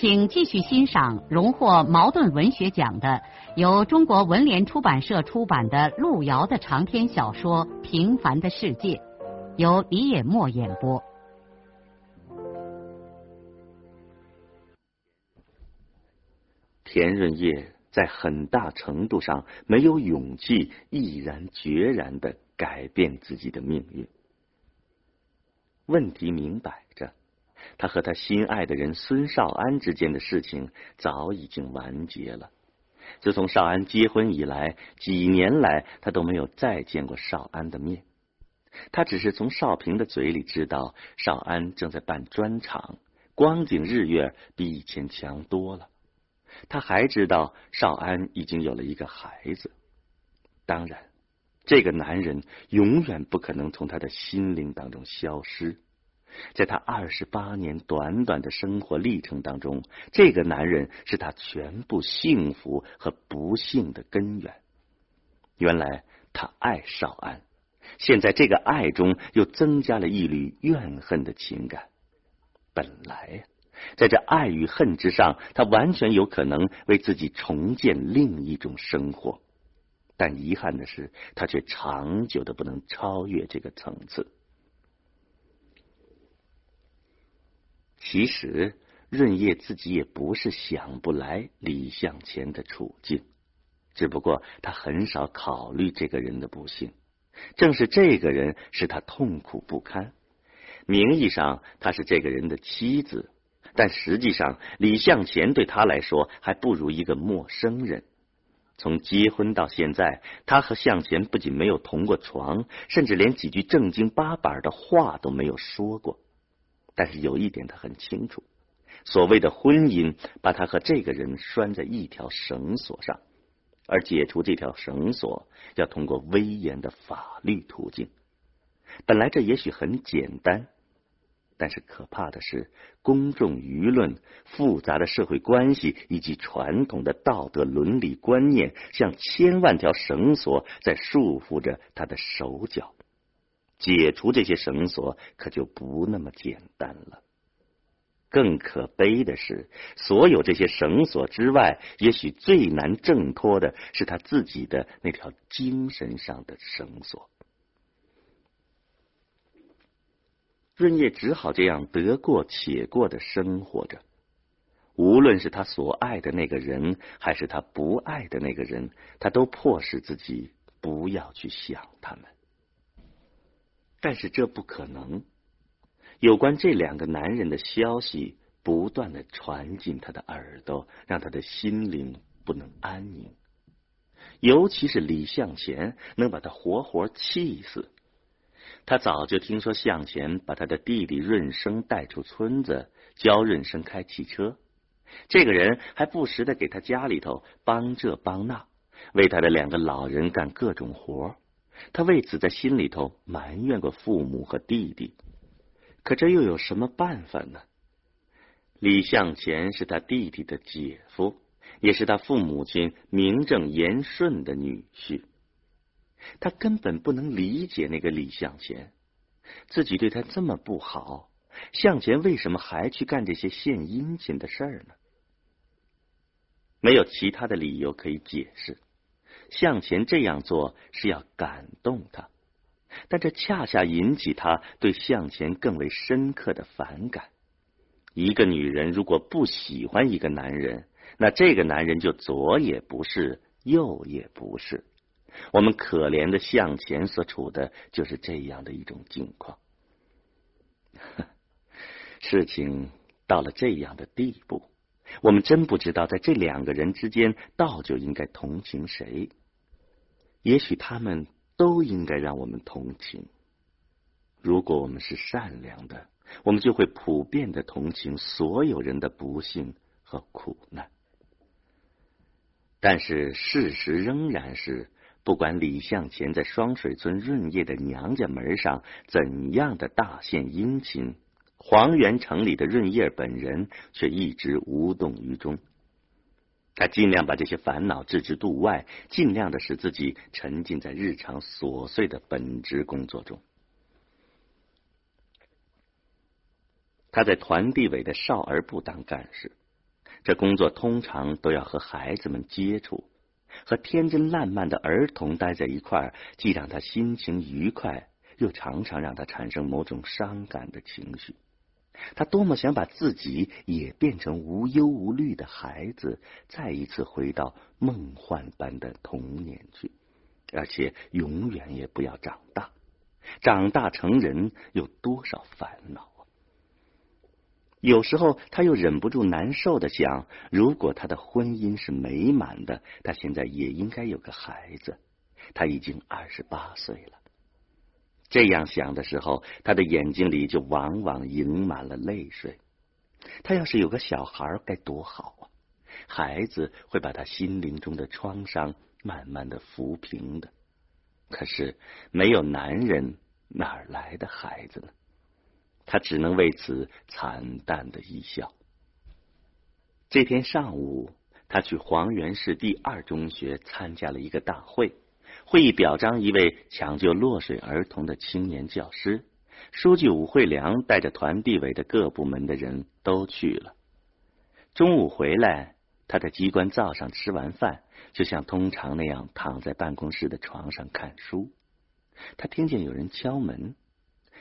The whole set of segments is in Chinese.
请继续欣赏荣获茅盾文学奖的、由中国文联出版社出版的路遥的长篇小说《平凡的世界》，由李野墨演播。田润叶在很大程度上没有勇气毅然决然的改变自己的命运。问题明摆着。他和他心爱的人孙少安之间的事情早已经完结了。自从少安结婚以来，几年来他都没有再见过少安的面。他只是从少平的嘴里知道少安正在办专场，光景日月比以前强多了。他还知道少安已经有了一个孩子。当然，这个男人永远不可能从他的心灵当中消失。在他二十八年短短的生活历程当中，这个男人是他全部幸福和不幸的根源。原来他爱少安，现在这个爱中又增加了一缕怨恨的情感。本来在这爱与恨之上，他完全有可能为自己重建另一种生活，但遗憾的是，他却长久的不能超越这个层次。其实，润叶自己也不是想不来李向前的处境，只不过他很少考虑这个人的不幸。正是这个人使他痛苦不堪。名义上他是这个人的妻子，但实际上李向前对他来说还不如一个陌生人。从结婚到现在，他和向前不仅没有同过床，甚至连几句正经八板的话都没有说过。但是有一点他很清楚，所谓的婚姻把他和这个人拴在一条绳索上，而解除这条绳索要通过威严的法律途径。本来这也许很简单，但是可怕的是，公众舆论、复杂的社会关系以及传统的道德伦理观念，像千万条绳索在束缚着他的手脚。解除这些绳索可就不那么简单了。更可悲的是，所有这些绳索之外，也许最难挣脱的是他自己的那条精神上的绳索。润叶只好这样得过且过的生活着。无论是他所爱的那个人，还是他不爱的那个人，他都迫使自己不要去想他们。但是这不可能。有关这两个男人的消息不断的传进他的耳朵，让他的心灵不能安宁。尤其是李向前，能把他活活气死。他早就听说向前把他的弟弟润生带出村子，教润生开汽车。这个人还不时的给他家里头帮这帮那，为他的两个老人干各种活。他为此在心里头埋怨过父母和弟弟，可这又有什么办法呢？李向前是他弟弟的姐夫，也是他父母亲名正言顺的女婿。他根本不能理解那个李向前，自己对他这么不好，向前为什么还去干这些献殷勤的事儿呢？没有其他的理由可以解释。向前这样做是要感动他，但这恰恰引起他对向前更为深刻的反感。一个女人如果不喜欢一个男人，那这个男人就左也不是，右也不是。我们可怜的向前所处的就是这样的一种境况。事情到了这样的地步，我们真不知道在这两个人之间，倒就应该同情谁。也许他们都应该让我们同情。如果我们是善良的，我们就会普遍的同情所有人的不幸和苦难。但是事实仍然是，不管李向前在双水村润叶的娘家门上怎样的大献殷勤，黄原城里的润叶本人却一直无动于衷。他尽量把这些烦恼置之度外，尽量的使自己沉浸在日常琐碎的本职工作中。他在团地委的少儿部当干事，这工作通常都要和孩子们接触，和天真烂漫的儿童待在一块儿，既让他心情愉快，又常常让他产生某种伤感的情绪。他多么想把自己也变成无忧无虑的孩子，再一次回到梦幻般的童年去，而且永远也不要长大。长大成人有多少烦恼啊！有时候他又忍不住难受的想：如果他的婚姻是美满的，他现在也应该有个孩子。他已经二十八岁了。这样想的时候，他的眼睛里就往往盈满了泪水。他要是有个小孩该多好啊！孩子会把他心灵中的创伤慢慢的抚平的。可是没有男人，哪来的孩子呢？他只能为此惨淡的一笑。这天上午，他去黄原市第二中学参加了一个大会。会议表彰一位抢救落水儿童的青年教师，书记武惠良带着团地委的各部门的人都去了。中午回来，他在机关灶上吃完饭，就像通常那样躺在办公室的床上看书。他听见有人敲门，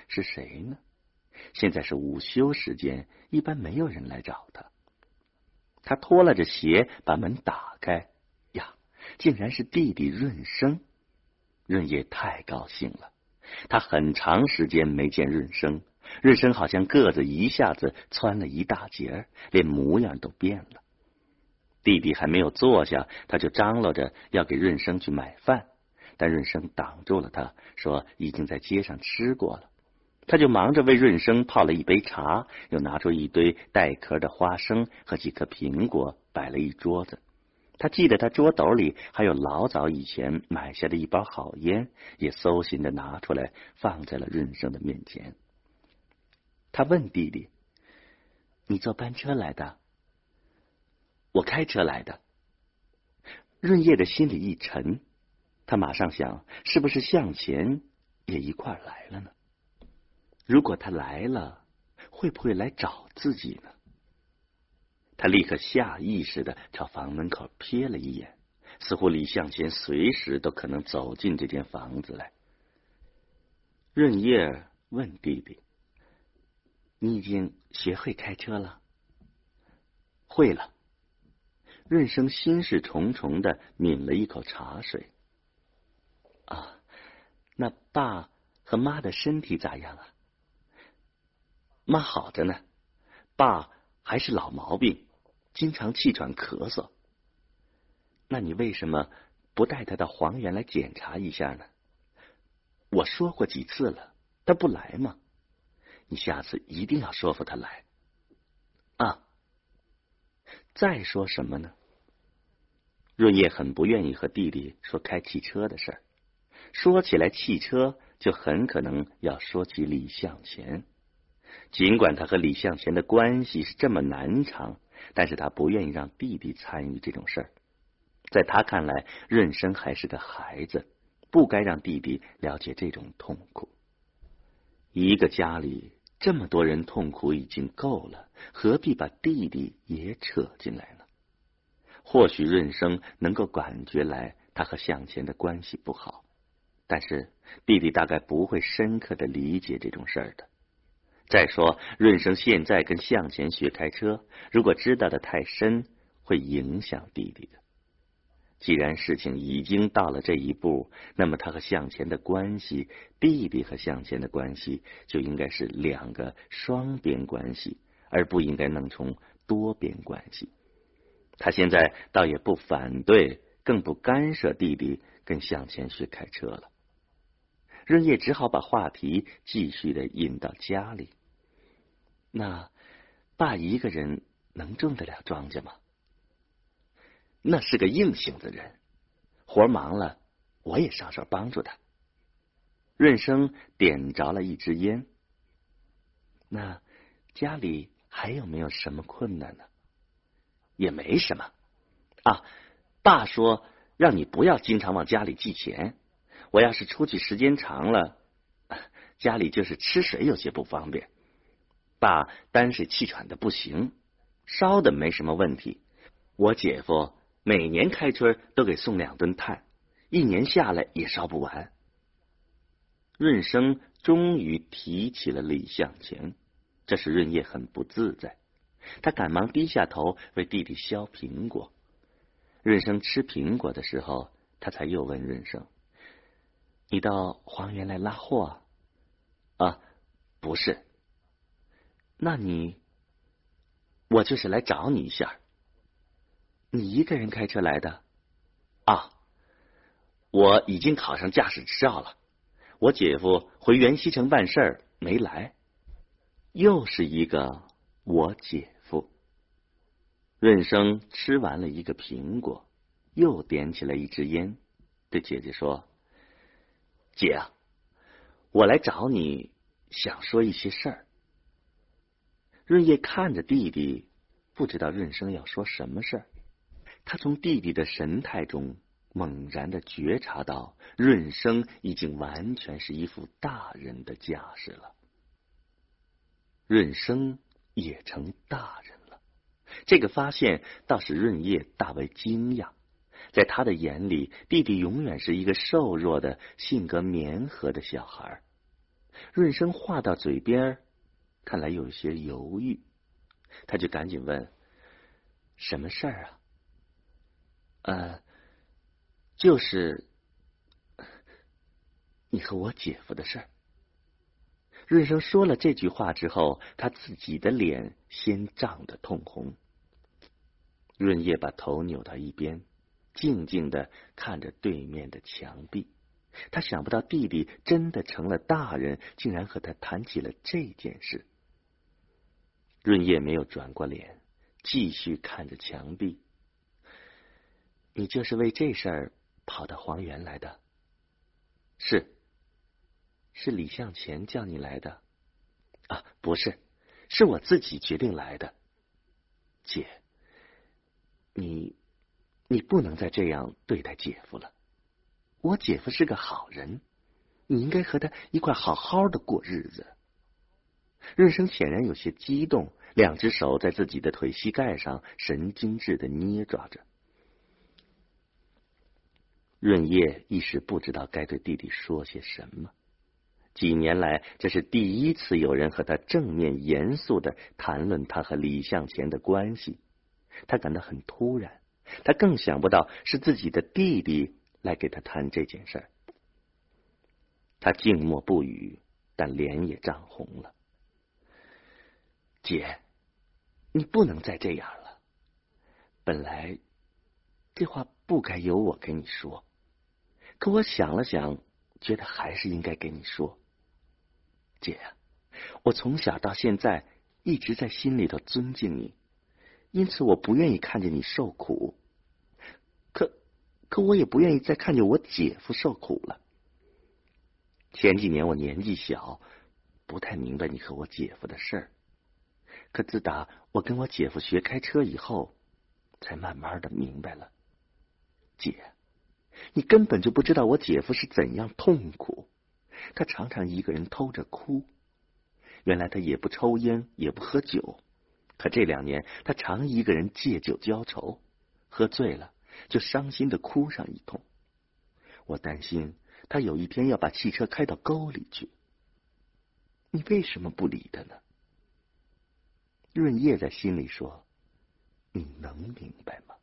是谁呢？现在是午休时间，一般没有人来找他。他拖拉着鞋把门打开，呀，竟然是弟弟润生。润叶太高兴了，他很长时间没见润生，润生好像个子一下子蹿了一大截儿，连模样都变了。弟弟还没有坐下，他就张罗着要给润生去买饭，但润生挡住了他，说已经在街上吃过了。他就忙着为润生泡了一杯茶，又拿出一堆带壳的花生和几颗苹果，摆了一桌子。他记得他桌斗里还有老早以前买下的一包好烟，也搜寻的拿出来放在了润生的面前。他问弟弟：“你坐班车来的？”“我开车来的。”润叶的心里一沉，他马上想：是不是向前也一块来了呢？如果他来了，会不会来找自己呢？他立刻下意识的朝房门口瞥了一眼，似乎李向前随时都可能走进这间房子来。润叶问弟弟：“你已经学会开车了？”“会了。”润生心事重重的抿了一口茶水。“啊，那爸和妈的身体咋样啊？”“妈好着呢，爸还是老毛病。”经常气喘咳嗽，那你为什么不带他到黄原来检查一下呢？我说过几次了，他不来吗？你下次一定要说服他来啊！再说什么呢？润叶很不愿意和弟弟说开汽车的事儿，说起来汽车，就很可能要说起李向前。尽管他和李向前的关系是这么难缠。但是他不愿意让弟弟参与这种事儿，在他看来，润生还是个孩子，不该让弟弟了解这种痛苦。一个家里这么多人痛苦已经够了，何必把弟弟也扯进来呢？或许润生能够感觉来他和向前的关系不好，但是弟弟大概不会深刻的理解这种事儿的。再说，润生现在跟向前学开车，如果知道的太深，会影响弟弟的。既然事情已经到了这一步，那么他和向前的关系，弟弟和向前的关系，就应该是两个双边关系，而不应该弄成多边关系。他现在倒也不反对，更不干涉弟弟跟向前学开车了。润叶只好把话题继续的引到家里。那爸一个人能种得了庄稼吗？那是个硬性子人，活忙了我也上手帮助他。润生点着了一支烟。那家里还有没有什么困难呢？也没什么啊。爸说让你不要经常往家里寄钱。我要是出去时间长了，家里就是吃水有些不方便。爸单是气喘的不行，烧的没什么问题。我姐夫每年开春都给送两吨炭，一年下来也烧不完。润生终于提起了李向前，这使润叶很不自在。他赶忙低下头为弟弟削苹果。润生吃苹果的时候，他才又问润生：“你到黄原来拉货？”“啊，不是。”“那你……我就是来找你一下。”“你一个人开车来的？”“啊，我已经考上驾驶执照了。我姐夫回原西城办事儿没来。”又是一个我姐夫。润生吃完了一个苹果，又点起了一支烟，对姐姐说：“姐啊，我来找你，想说一些事儿。”润叶看着弟弟，不知道润生要说什么事儿。他从弟弟的神态中猛然的觉察到，润生已经完全是一副大人的架势了。润生也成大人了。这个发现倒使润叶大为惊讶，在他的眼里，弟弟永远是一个瘦弱的、性格绵和的小孩。润生话到嘴边，看来有些犹豫，他就赶紧问：“什么事儿啊？”“呃，就是你和我姐夫的事儿。”润生说了这句话之后，他自己的脸先涨得通红。润叶把头扭到一边，静静的看着对面的墙壁。他想不到弟弟真的成了大人，竟然和他谈起了这件事。润叶没有转过脸，继续看着墙壁。你就是为这事儿跑到黄原来的？是，是李向前叫你来的？啊，不是，是我自己决定来的，姐。你，你不能再这样对待姐夫了。我姐夫是个好人，你应该和他一块好好的过日子。润生显然有些激动，两只手在自己的腿膝盖上神经质的捏抓着。润叶一时不知道该对弟弟说些什么。几年来，这是第一次有人和他正面严肃的谈论他和李向前的关系。他感到很突然，他更想不到是自己的弟弟来给他谈这件事儿。他静默不语，但脸也涨红了。姐，你不能再这样了。本来这话不该由我跟你说，可我想了想，觉得还是应该跟你说。姐，我从小到现在一直在心里头尊敬你。因此，我不愿意看见你受苦。可，可我也不愿意再看见我姐夫受苦了。前几年我年纪小，不太明白你和我姐夫的事儿。可自打我跟我姐夫学开车以后，才慢慢的明白了。姐，你根本就不知道我姐夫是怎样痛苦。他常常一个人偷着哭。原来他也不抽烟，也不喝酒。可这两年，他常一个人借酒浇愁，喝醉了就伤心的哭上一通。我担心他有一天要把汽车开到沟里去。你为什么不理他呢？润叶在心里说：“你能明白吗，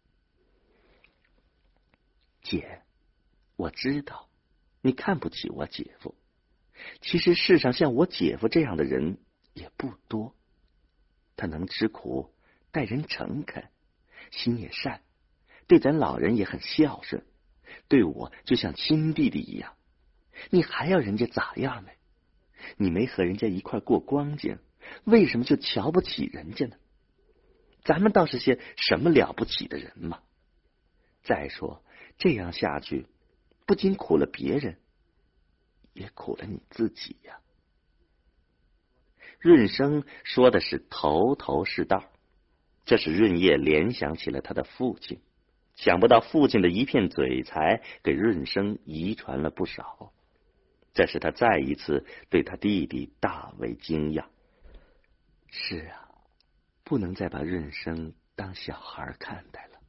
姐？我知道你看不起我姐夫。其实世上像我姐夫这样的人也不多。”他能吃苦，待人诚恳，心也善，对咱老人也很孝顺，对我就像亲弟弟一样。你还要人家咋样呢？你没和人家一块过光景，为什么就瞧不起人家呢？咱们倒是些什么了不起的人嘛！再说这样下去，不仅苦了别人，也苦了你自己呀。润生说的是头头是道，这使润叶联想起了他的父亲，想不到父亲的一片嘴才给润生遗传了不少，这使他再一次对他弟弟大为惊讶。是啊，不能再把润生当小孩看待了。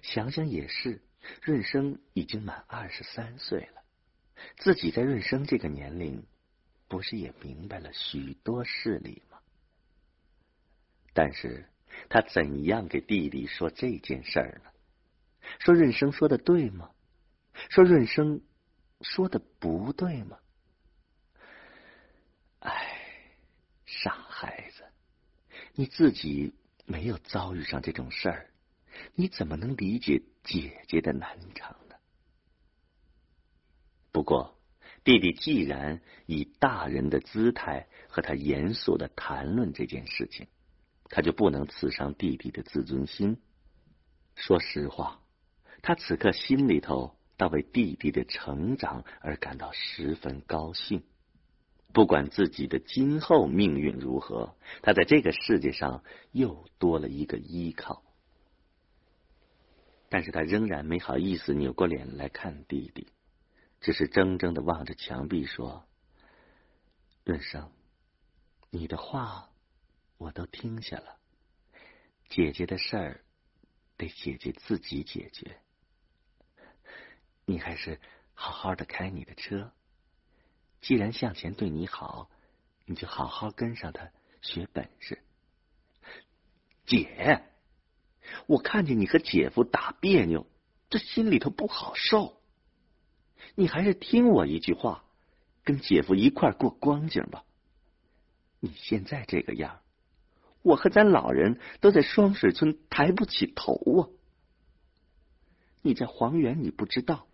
想想也是，润生已经满二十三岁了，自己在润生这个年龄。不是也明白了许多事理吗？但是他怎样给弟弟说这件事儿呢？说润生说的对吗？说润生说的不对吗？哎，你自己没有遭遇上这种事儿，你怎么能理解姐姐的难场呢？不过。弟弟既然以大人的姿态和他严肃的谈论这件事情，他就不能刺伤弟弟的自尊心。说实话，他此刻心里头倒为弟弟的成长而感到十分高兴。不管自己的今后命运如何，他在这个世界上又多了一个依靠。但是他仍然没好意思扭过脸来看弟弟。只是怔怔的望着墙壁说：“润生，你的话我都听下了。姐姐的事儿得姐姐自己解决。你还是好好的开你的车。既然向前对你好，你就好好跟上他学本事。姐，我看见你和姐夫打别扭，这心里头不好受。”你还是听我一句话，跟姐夫一块过光景吧。你现在这个样，我和咱老人都在双水村抬不起头啊。你在黄原，你不知道，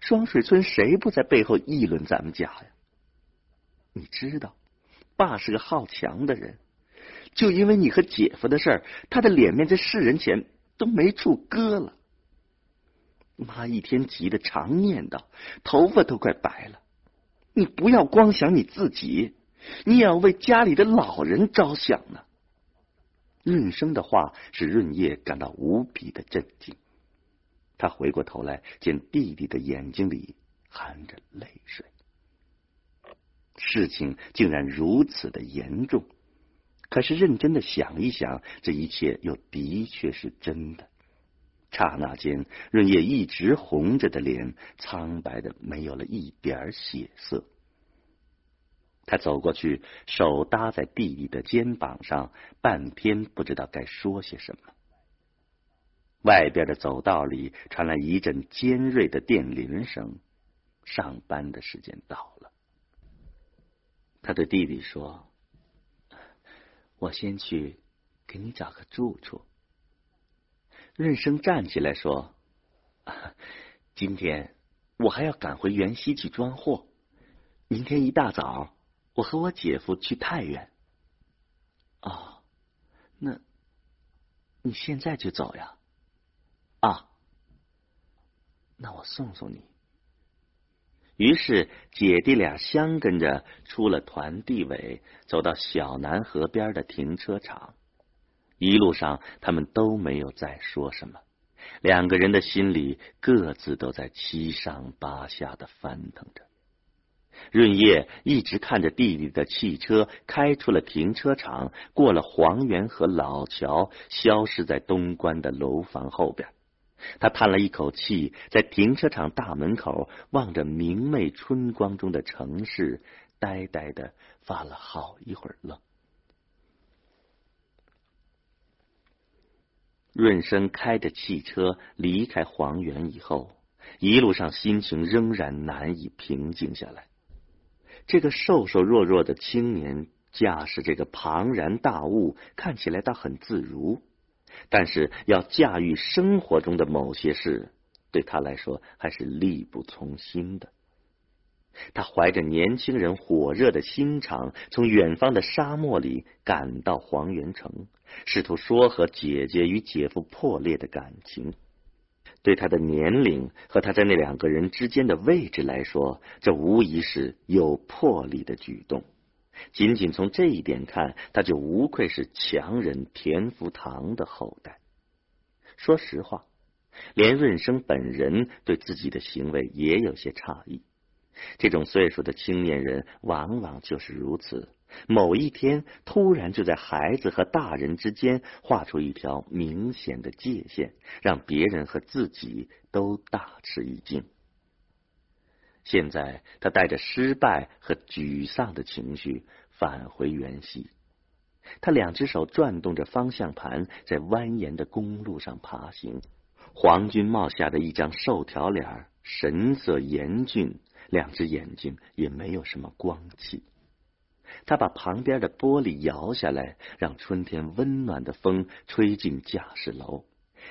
双水村谁不在背后议论咱们家呀？你知道，爸是个好强的人，就因为你和姐夫的事儿，他的脸面在世人前都没处搁了。妈一天急得常念叨，头发都快白了。你不要光想你自己，你也要为家里的老人着想呢。润生的话使润叶感到无比的震惊，他回过头来，见弟弟的眼睛里含着泪水。事情竟然如此的严重，可是认真的想一想，这一切又的确是真的。刹那间，润叶一直红着的脸苍白的没有了一点血色。他走过去，手搭在弟弟的肩膀上，半天不知道该说些什么。外边的走道里传来一阵尖锐的电铃声，上班的时间到了。他对弟弟说：“我先去给你找个住处。”润生站起来说：“今天我还要赶回元溪去装货，明天一大早我和我姐夫去太原。哦，那你现在就走呀？啊，那我送送你。”于是姐弟俩相跟着出了团地委，走到小南河边的停车场。一路上，他们都没有再说什么，两个人的心里各自都在七上八下的翻腾着。润叶一直看着弟弟的汽车开出了停车场，过了黄源和老桥，消失在东关的楼房后边。他叹了一口气，在停车场大门口望着明媚春光中的城市，呆呆的发了好一会儿愣。润生开着汽车离开黄原以后，一路上心情仍然难以平静下来。这个瘦瘦弱弱的青年驾驶这个庞然大物，看起来倒很自如，但是要驾驭生活中的某些事，对他来说还是力不从心的。他怀着年轻人火热的心肠，从远方的沙漠里赶到黄元城，试图说和姐姐与姐夫破裂的感情。对他的年龄和他在那两个人之间的位置来说，这无疑是有魄力的举动。仅仅从这一点看，他就无愧是强人田福堂的后代。说实话，连润生本人对自己的行为也有些诧异。这种岁数的青年人，往往就是如此。某一天，突然就在孩子和大人之间画出一条明显的界限，让别人和自己都大吃一惊。现在，他带着失败和沮丧的情绪返回原西。他两只手转动着方向盘，在蜿蜒的公路上爬行。黄军帽下的一张瘦条脸，神色严峻，两只眼睛也没有什么光气。他把旁边的玻璃摇下来，让春天温暖的风吹进驾驶楼。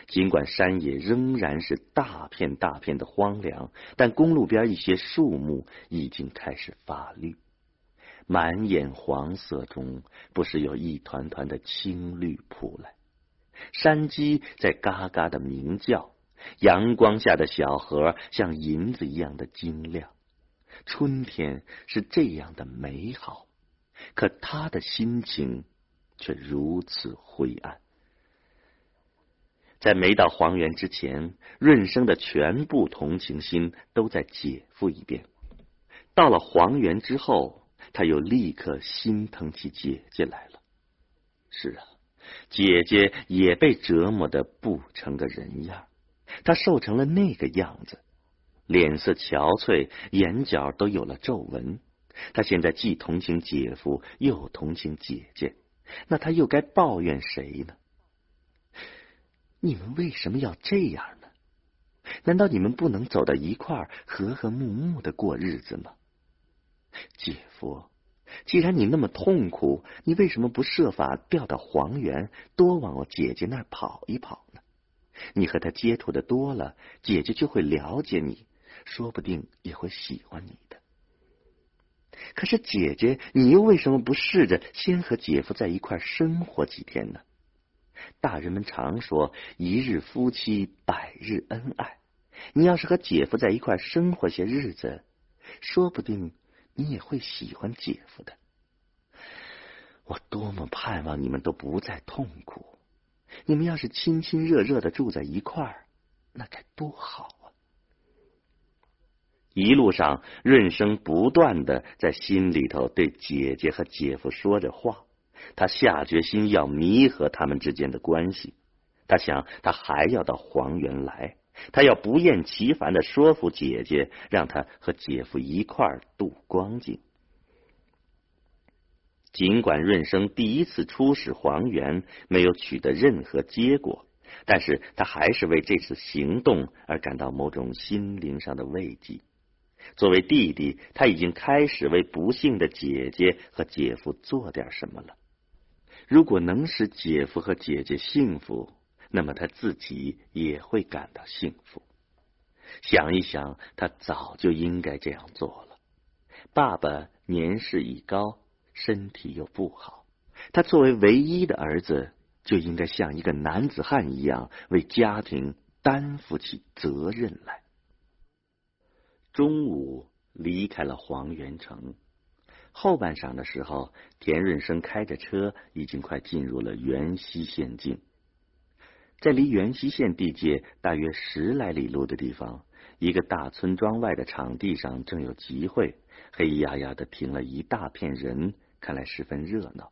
尽管山野仍然是大片大片的荒凉，但公路边一些树木已经开始发绿，满眼黄色中不时有一团团的青绿扑来。山鸡在嘎嘎的鸣叫，阳光下的小河像银子一样的晶亮。春天是这样的美好。可他的心情却如此灰暗。在没到黄原之前，润生的全部同情心都在姐夫一边；到了黄原之后，他又立刻心疼起姐姐来了。是啊，姐姐也被折磨的不成个人样，她瘦成了那个样子，脸色憔悴，眼角都有了皱纹。他现在既同情姐夫，又同情姐姐，那他又该抱怨谁呢？你们为什么要这样呢？难道你们不能走到一块儿，和和睦睦的过日子吗？姐夫，既然你那么痛苦，你为什么不设法调到黄原，多往我姐姐那儿跑一跑呢？你和他接触的多了，姐姐就会了解你，说不定也会喜欢你的。可是姐姐，你又为什么不试着先和姐夫在一块生活几天呢？大人们常说“一日夫妻百日恩爱”，你要是和姐夫在一块生活些日子，说不定你也会喜欢姐夫的。我多么盼望你们都不再痛苦！你们要是亲亲热热的住在一块儿，那该多好啊！一路上，润生不断的在心里头对姐姐和姐夫说着话。他下决心要弥合他们之间的关系。他想，他还要到黄原来，他要不厌其烦的说服姐姐，让他和姐夫一块儿度光景。尽管润生第一次出使黄原没有取得任何结果，但是他还是为这次行动而感到某种心灵上的慰藉。作为弟弟，他已经开始为不幸的姐姐和姐夫做点什么了。如果能使姐夫和姐姐幸福，那么他自己也会感到幸福。想一想，他早就应该这样做了。爸爸年事已高，身体又不好，他作为唯一的儿子，就应该像一个男子汉一样，为家庭担负起责任来。中午离开了黄元城，后半晌的时候，田润生开着车，已经快进入了元溪县境。在离元溪县地界大约十来里路的地方，一个大村庄外的场地上正有集会，黑压压的停了一大片人，看来十分热闹。